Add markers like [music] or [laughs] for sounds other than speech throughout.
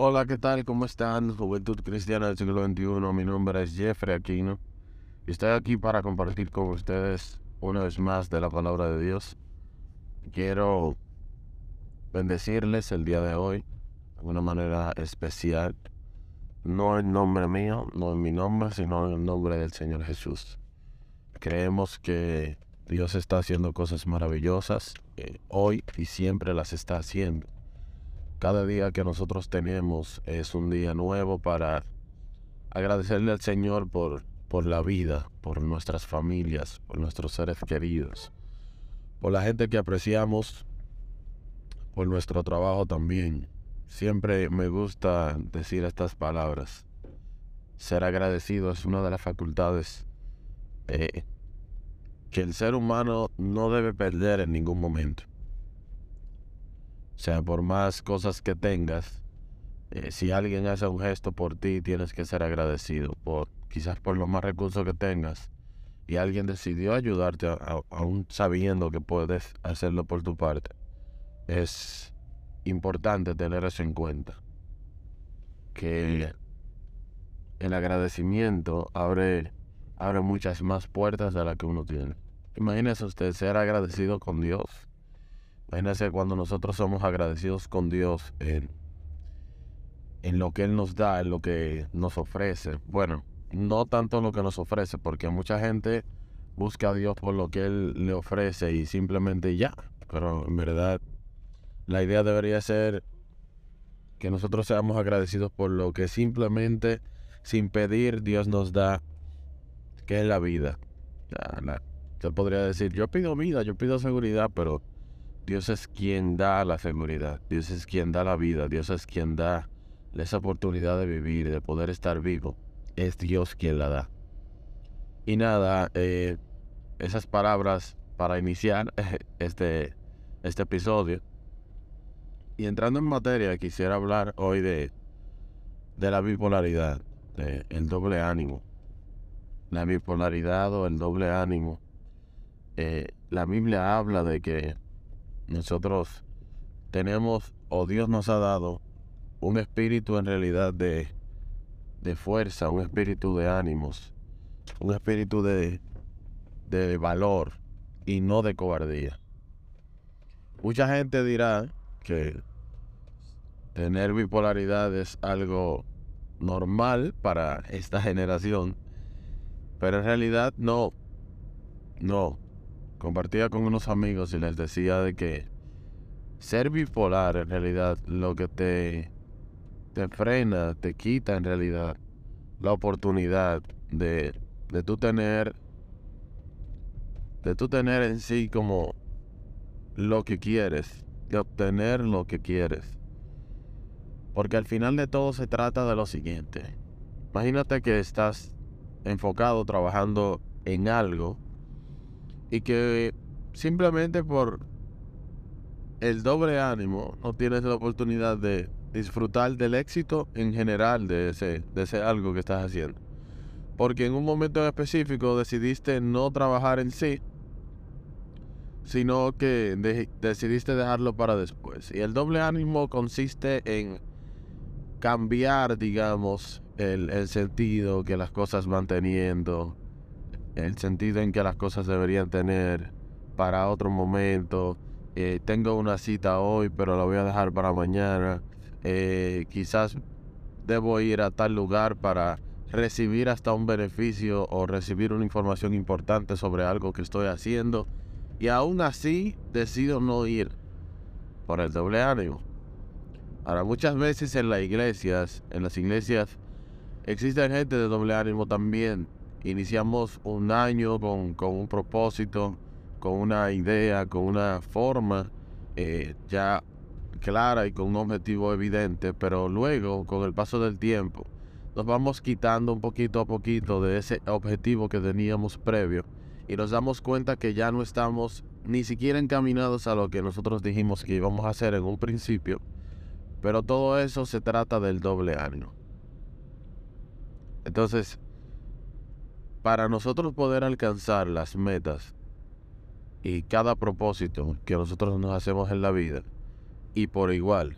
Hola, ¿qué tal? ¿Cómo están? Juventud Cristiana del siglo XXI. Mi nombre es Jeffrey Aquino estoy aquí para compartir con ustedes una vez más de la palabra de Dios. Quiero bendecirles el día de hoy de una manera especial. No en nombre mío, no en mi nombre, sino en el nombre del Señor Jesús. Creemos que Dios está haciendo cosas maravillosas eh, hoy y siempre las está haciendo cada día que nosotros tenemos es un día nuevo para agradecerle al Señor por, por la vida, por nuestras familias, por nuestros seres queridos, por la gente que apreciamos, por nuestro trabajo también. Siempre me gusta decir estas palabras. Ser agradecido es una de las facultades eh, que el ser humano no debe perder en ningún momento. O sea, por más cosas que tengas, eh, si alguien hace un gesto por ti, tienes que ser agradecido. Por, quizás por los más recursos que tengas. Y alguien decidió ayudarte aún sabiendo que puedes hacerlo por tu parte. Es importante tener eso en cuenta. Que el agradecimiento abre, abre muchas más puertas de las que uno tiene. Imagínese usted ser agradecido con Dios Imagínense cuando nosotros somos agradecidos con Dios en, en lo que Él nos da, en lo que nos ofrece. Bueno, no tanto en lo que nos ofrece, porque mucha gente busca a Dios por lo que Él le ofrece y simplemente ya. Pero en verdad, la idea debería ser que nosotros seamos agradecidos por lo que simplemente, sin pedir, Dios nos da, que es la vida. Yo podría decir, yo pido vida, yo pido seguridad, pero Dios es quien da la seguridad, Dios es quien da la vida, Dios es quien da esa oportunidad de vivir, de poder estar vivo. Es Dios quien la da. Y nada, eh, esas palabras para iniciar [laughs] este, este episodio. Y entrando en materia, quisiera hablar hoy de, de la bipolaridad, del el doble ánimo. La bipolaridad o el doble ánimo. Eh, la Biblia habla de que nosotros tenemos o Dios nos ha dado un espíritu en realidad de, de fuerza, un espíritu de ánimos, un espíritu de, de valor y no de cobardía. Mucha gente dirá que tener bipolaridad es algo normal para esta generación, pero en realidad no, no compartía con unos amigos y les decía de que ser bipolar en realidad lo que te, te frena, te quita en realidad la oportunidad de, de tener de tú tener en sí como lo que quieres, de obtener lo que quieres. Porque al final de todo se trata de lo siguiente. Imagínate que estás enfocado trabajando en algo y que simplemente por el doble ánimo no tienes la oportunidad de disfrutar del éxito en general de ese, de algo que estás haciendo. Porque en un momento específico decidiste no trabajar en sí, sino que decidiste dejarlo para después. Y el doble ánimo consiste en cambiar, digamos, el, el sentido que las cosas van teniendo, el sentido en que las cosas deberían tener para otro momento. Eh, tengo una cita hoy, pero la voy a dejar para mañana. Eh, quizás debo ir a tal lugar para recibir hasta un beneficio o recibir una información importante sobre algo que estoy haciendo. Y aún así decido no ir por el doble ánimo. Ahora, muchas veces en las iglesias, en las iglesias, existen gente de doble ánimo también iniciamos un año con, un propósito, con una idea, con una forma eh, ya clara y con un objetivo evidente, pero luego, con el paso del tiempo, nos vamos quitando un poquito a poquito de ese objetivo que teníamos previo y nos damos cuenta que ya no estamos ni siquiera encaminados a lo que nosotros dijimos que íbamos a hacer en un principio, pero todo eso se trata del doble ánimo. Entonces, para nosotros poder alcanzar las metas y cada propósito que nosotros nos hacemos en la vida, y por igual,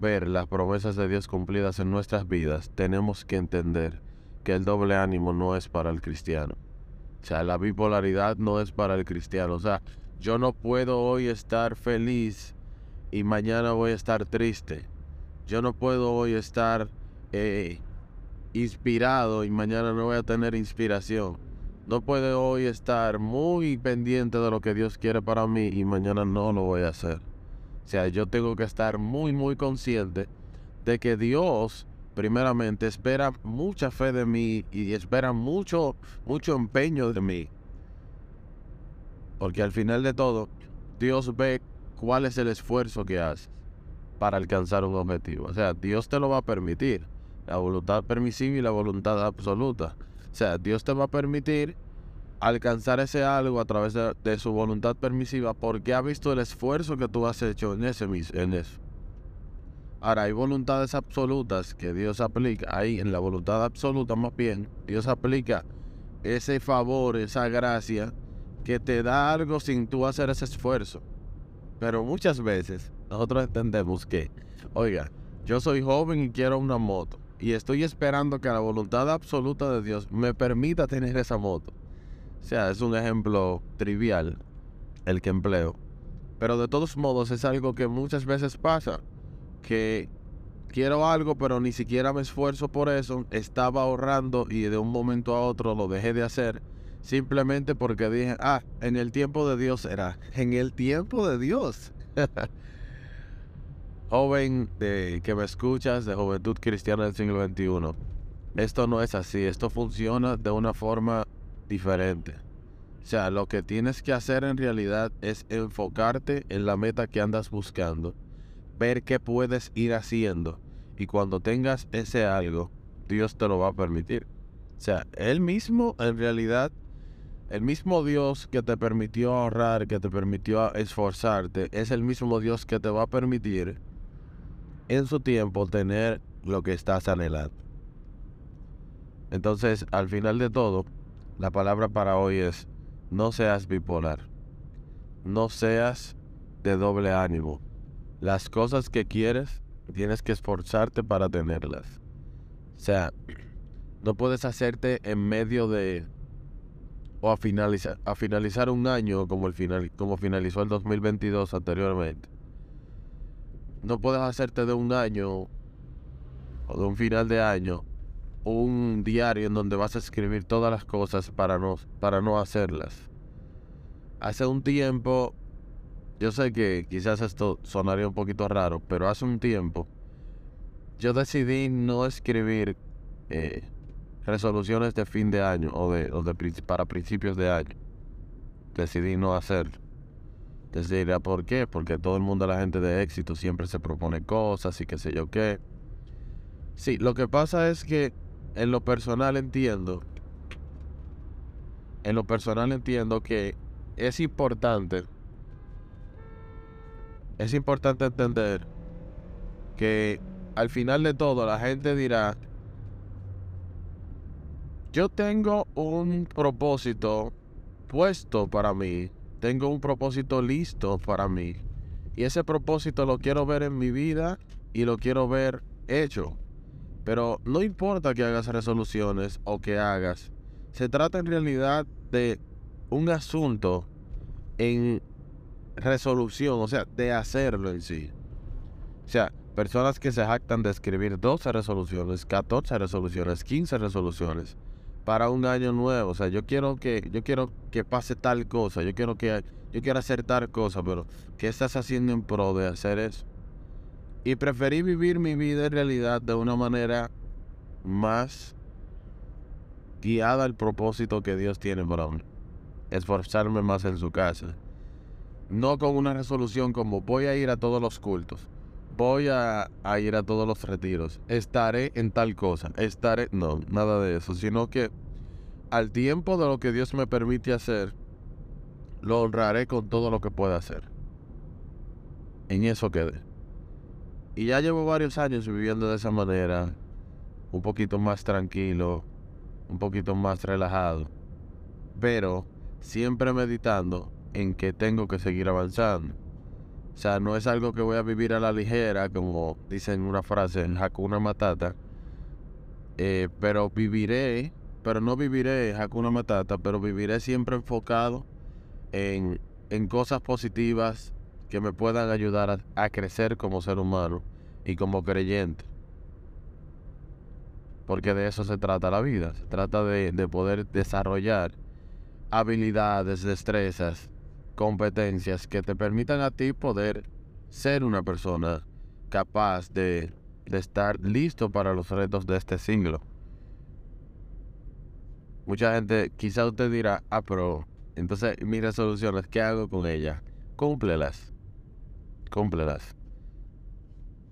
ver las promesas de Dios cumplidas en nuestras vidas, tenemos que entender que el doble ánimo no es para el cristiano. O sea, la bipolaridad no es para el cristiano. O sea, yo no puedo hoy estar feliz y mañana voy a estar triste. Yo no puedo hoy estar eh, inspirado y mañana no voy a tener inspiración. No puedo hoy estar muy pendiente de lo que Dios quiere para mí y mañana no lo voy a hacer. O sea, yo tengo que estar muy, muy consciente de que Dios, primeramente, espera mucha fe de mí y espera mucho, mucho empeño de mí. Porque al final de todo, Dios ve cuál es el esfuerzo que haces para alcanzar un objetivo. O sea, Dios te lo va a permitir. La voluntad permisiva y la voluntad absoluta. O sea, Dios te va a permitir alcanzar ese algo a través de, su voluntad permisiva porque ha visto el esfuerzo que tú has hecho en, ese, en eso. Ahora, hay voluntades absolutas que Dios aplica. Ahí, en la voluntad absoluta más bien, Dios aplica ese favor, esa gracia que te da algo sin tú hacer ese esfuerzo. Pero muchas veces nosotros entendemos que, oiga, yo soy joven y quiero una moto y estoy esperando que la voluntad absoluta de Dios me permita tener esa moto. O sea, es un ejemplo trivial el que empleo. Pero de todos modos es algo que muchas veces pasa. Que quiero algo pero ni siquiera me esfuerzo por eso. Estaba ahorrando y de un momento a otro lo dejé de hacer. Simplemente porque dije, ah, en el tiempo de Dios será. En el tiempo de Dios. [laughs] joven de, que me escuchas de Juventud Cristiana del siglo XXI, esto no es así, esto funciona de una forma diferente. O sea, lo que tienes que hacer en realidad es enfocarte en la meta que andas buscando, ver qué puedes ir haciendo y cuando tengas ese algo, Dios te lo va a permitir. O sea, Él mismo en realidad, el mismo Dios que te permitió ahorrar, que te permitió esforzarte, es el mismo Dios que te va a permitir en su tiempo tener lo que estás anhelando. Entonces, al final de todo, la palabra para hoy es, no seas bipolar, no seas de doble ánimo. Las cosas que quieres, tienes que esforzarte para tenerlas. O sea, no puedes hacerte en medio de o a finalizar, a finalizar un año como, el final, como finalizó el 2022 anteriormente no puedes hacerte de un año o de un final de año un diario en donde vas a escribir todas las cosas para no, para no hacerlas. Hace un tiempo, yo sé que quizás esto sonaría un poquito raro, pero hace un tiempo yo decidí no escribir eh, resoluciones de fin de año o, de, o de, para principios de año. Decidí no hacerlo. Entonces dirá, ¿por qué? Porque todo el mundo, la gente de éxito, siempre se propone cosas y qué sé yo qué. Sí, lo que pasa es que en lo personal entiendo, en lo personal entiendo que es importante, es importante entender que al final de todo la gente dirá, yo tengo un propósito puesto para mí tengo un propósito listo para mí. Y ese propósito lo quiero ver en mi vida y lo quiero ver hecho. Pero no importa que hagas resoluciones o que hagas. Se trata en realidad de un asunto en resolución, o sea, de hacerlo en sí. O sea, personas que se jactan de escribir 12 resoluciones, 14 resoluciones, 15 resoluciones para un año nuevo. O sea, yo quiero que, yo quiero que pase tal cosa, yo quiero que yo quiero hacer tal cosa, pero ¿qué estás haciendo en pro de hacer eso? Y preferí vivir mi vida en realidad de una manera más guiada al propósito que Dios tiene para mí. Esforzarme más en su casa. No con una resolución como voy a ir a todos los cultos. Voy a, ir a todos los retiros. Estaré en tal cosa. Estaré... No, nada de eso. Sino que al tiempo de lo que Dios me permite hacer, lo honraré con todo lo que pueda hacer. En eso quedé. Y ya llevo varios años viviendo de esa manera, un poquito más tranquilo, un poquito más relajado, pero siempre meditando en que tengo que seguir avanzando. O sea, no es algo que voy a vivir a la ligera, como dicen una frase en Hakuna Matata. Eh, pero viviré, pero no viviré Hakuna Matata, pero viviré siempre enfocado en, en cosas positivas que me puedan ayudar a, crecer como ser humano y como creyente. Porque de eso se trata la vida. Se trata de, de poder desarrollar habilidades, destrezas, competencias que te permitan a ti poder ser una persona capaz de, de estar listo para los retos de este siglo. Mucha gente, quizá usted dirá, ah, pero entonces mis resoluciones, ¿qué hago con ellas? Cúmplelas. Cúmplelas.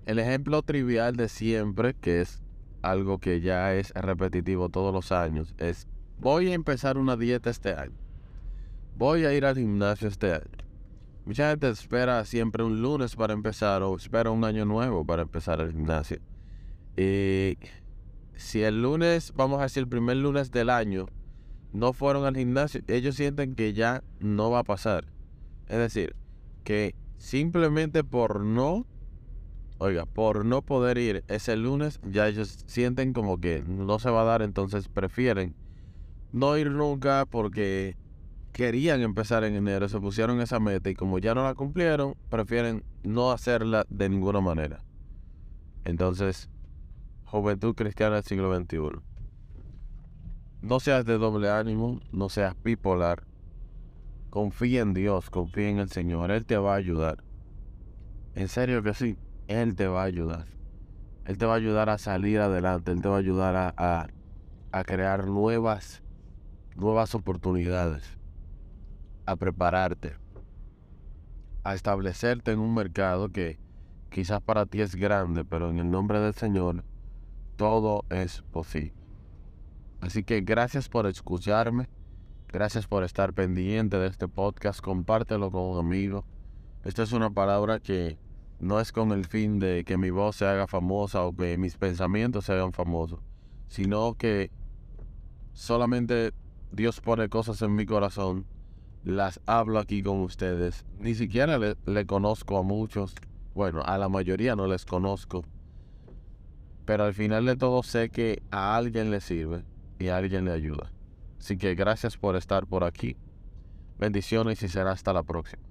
El ejemplo trivial de siempre, que es algo que ya es repetitivo todos los años, es voy a empezar una dieta este año voy a ir al gimnasio este año. Mucha gente espera siempre un lunes para empezar o espera un año nuevo para empezar el gimnasio. Y si el lunes, vamos a decir el primer lunes del año, no fueron al gimnasio, ellos sienten que ya no va a pasar. Es decir, que simplemente por no, oiga, por no poder ir ese lunes, ya ellos sienten como que no se va a dar, entonces prefieren no ir nunca porque querían empezar en enero, se pusieron esa meta y como ya no la cumplieron, prefieren no hacerla de ninguna manera. Entonces, juventud cristiana del siglo XXI. No seas de doble ánimo, no seas bipolar. Confía en Dios, confía en el Señor, Él te va a ayudar. En serio que sí, Él te va a ayudar. Él te va a ayudar a salir adelante, Él te va a ayudar a, a crear nuevas, nuevas oportunidades a prepararte, a establecerte en un mercado que quizás para ti es grande, pero en el nombre del Señor todo es posible. Así que gracias por escucharme, gracias por estar pendiente de este podcast, compártelo con un. Esta es una palabra que no es con el fin de que mi voz se haga famosa o que mis pensamientos se hagan famosos, sino que solamente Dios pone cosas en mi corazón las hablo aquí con ustedes. Ni siquiera le, conozco a muchos. Bueno, a la mayoría no les conozco. Pero al final de todo sé que a alguien le sirve y a alguien le ayuda. Así que gracias por estar por aquí. Bendiciones y será hasta la próxima.